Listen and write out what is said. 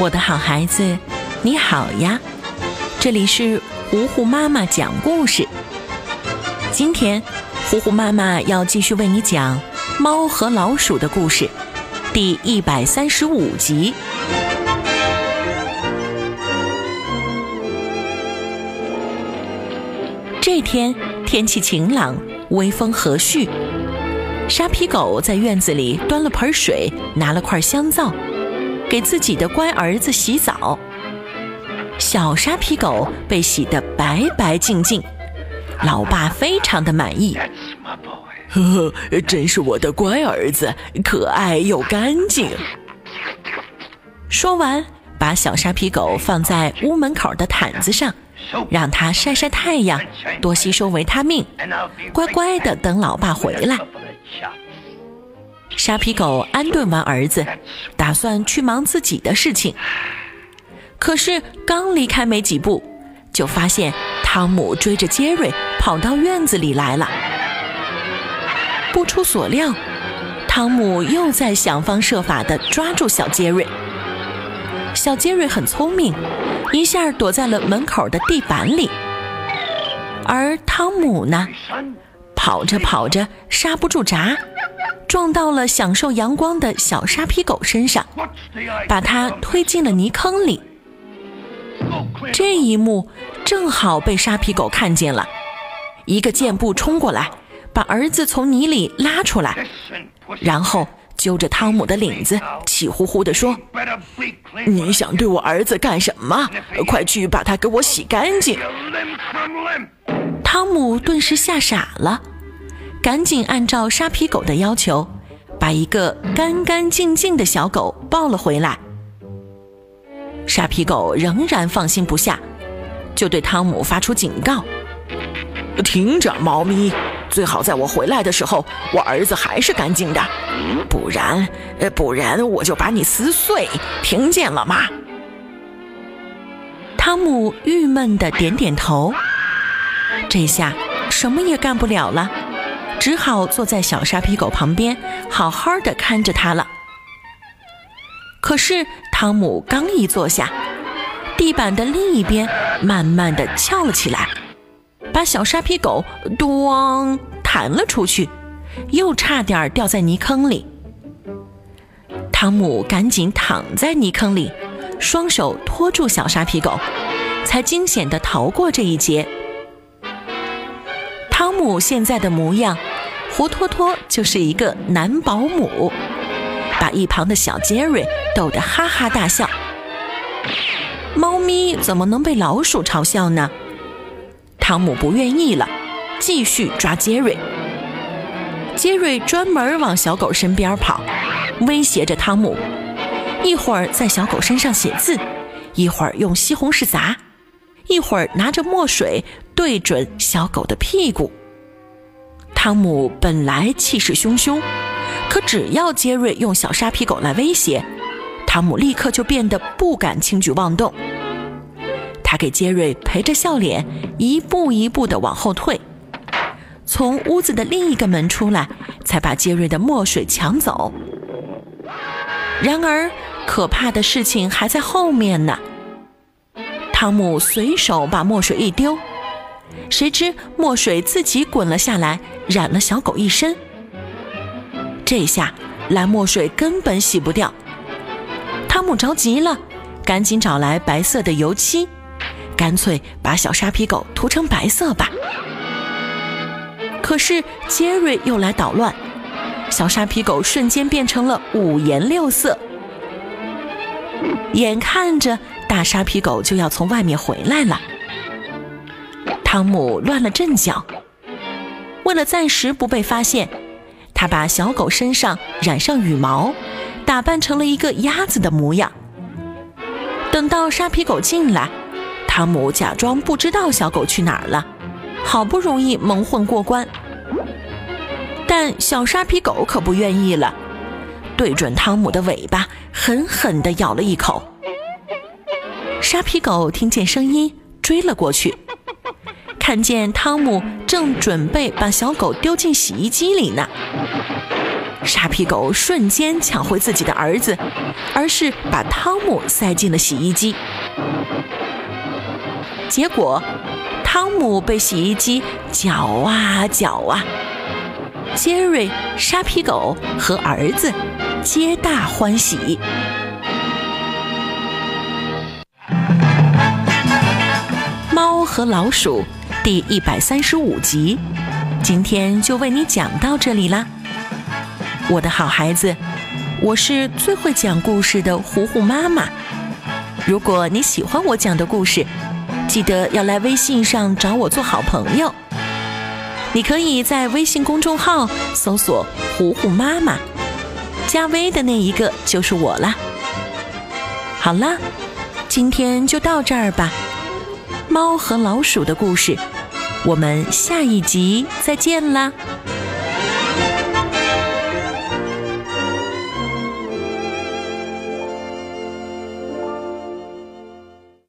我的好孩子，你好呀！这里是糊糊妈妈讲故事。今天，糊糊妈妈要继续为你讲《猫和老鼠》的故事，第一百三十五集。这天天气晴朗，微风和煦。沙皮狗在院子里端了盆水，拿了块香皂。给自己的乖儿子洗澡，小沙皮狗被洗得白白净净，老爸非常的满意。呵呵，真是我的乖儿子，可爱又干净。说完，把小沙皮狗放在屋门口的毯子上，让它晒晒太阳，多吸收维他命，乖乖的等老爸回来。沙皮狗安顿完儿子，打算去忙自己的事情。可是刚离开没几步，就发现汤姆追着杰瑞跑到院子里来了。不出所料，汤姆又在想方设法地抓住小杰瑞。小杰瑞很聪明，一下躲在了门口的地板里。而汤姆呢，跑着跑着刹不住闸。撞到了享受阳光的小沙皮狗身上，把它推进了泥坑里。这一幕正好被沙皮狗看见了，一个箭步冲过来，把儿子从泥里拉出来，然后揪着汤姆的领子，气呼呼地说：“你想对我儿子干什么？快去把他给我洗干净！”汤姆顿时吓傻了。赶紧按照沙皮狗的要求，把一个干干净净的小狗抱了回来。沙皮狗仍然放心不下，就对汤姆发出警告：“听着，猫咪，最好在我回来的时候，我儿子还是干净的，不然，呃，不然我就把你撕碎，听见了吗？”汤姆郁闷地点点头，这下什么也干不了了。只好坐在小沙皮狗旁边，好好的看着它了。可是汤姆刚一坐下，地板的另一边慢慢的翘了起来，把小沙皮狗“咣”弹了出去，又差点掉在泥坑里。汤姆赶紧躺在泥坑里，双手托住小沙皮狗，才惊险的逃过这一劫。汤姆现在的模样。活脱脱就是一个男保姆，把一旁的小杰瑞逗得哈哈大笑。猫咪怎么能被老鼠嘲笑呢？汤姆不愿意了，继续抓杰瑞。杰瑞专门往小狗身边跑，威胁着汤姆，一会儿在小狗身上写字，一会儿用西红柿砸，一会儿拿着墨水对准小狗的屁股。汤姆本来气势汹汹，可只要杰瑞用小沙皮狗来威胁，汤姆立刻就变得不敢轻举妄动。他给杰瑞陪着笑脸，一步一步地往后退，从屋子的另一个门出来，才把杰瑞的墨水抢走。然而，可怕的事情还在后面呢。汤姆随手把墨水一丢。谁知墨水自己滚了下来，染了小狗一身。这下蓝墨水根本洗不掉。汤姆着急了，赶紧找来白色的油漆，干脆把小沙皮狗涂成白色吧。可是杰瑞又来捣乱，小沙皮狗瞬间变成了五颜六色。眼看着大沙皮狗就要从外面回来了。汤姆乱了阵脚，为了暂时不被发现，他把小狗身上染上羽毛，打扮成了一个鸭子的模样。等到沙皮狗进来，汤姆假装不知道小狗去哪儿了，好不容易蒙混过关。但小沙皮狗可不愿意了，对准汤姆的尾巴狠狠地咬了一口。沙皮狗听见声音，追了过去。看见汤姆正准备把小狗丢进洗衣机里呢，沙皮狗瞬间抢回自己的儿子，而是把汤姆塞进了洗衣机。结果，汤姆被洗衣机搅啊搅啊，杰瑞、沙皮狗和儿子皆大欢喜。猫和老鼠第一百三十五集，今天就为你讲到这里啦，我的好孩子，我是最会讲故事的糊糊妈妈。如果你喜欢我讲的故事，记得要来微信上找我做好朋友。你可以在微信公众号搜索“糊糊妈妈”，加微的那一个就是我啦。好啦，今天就到这儿吧。猫和老鼠的故事，我们下一集再见啦。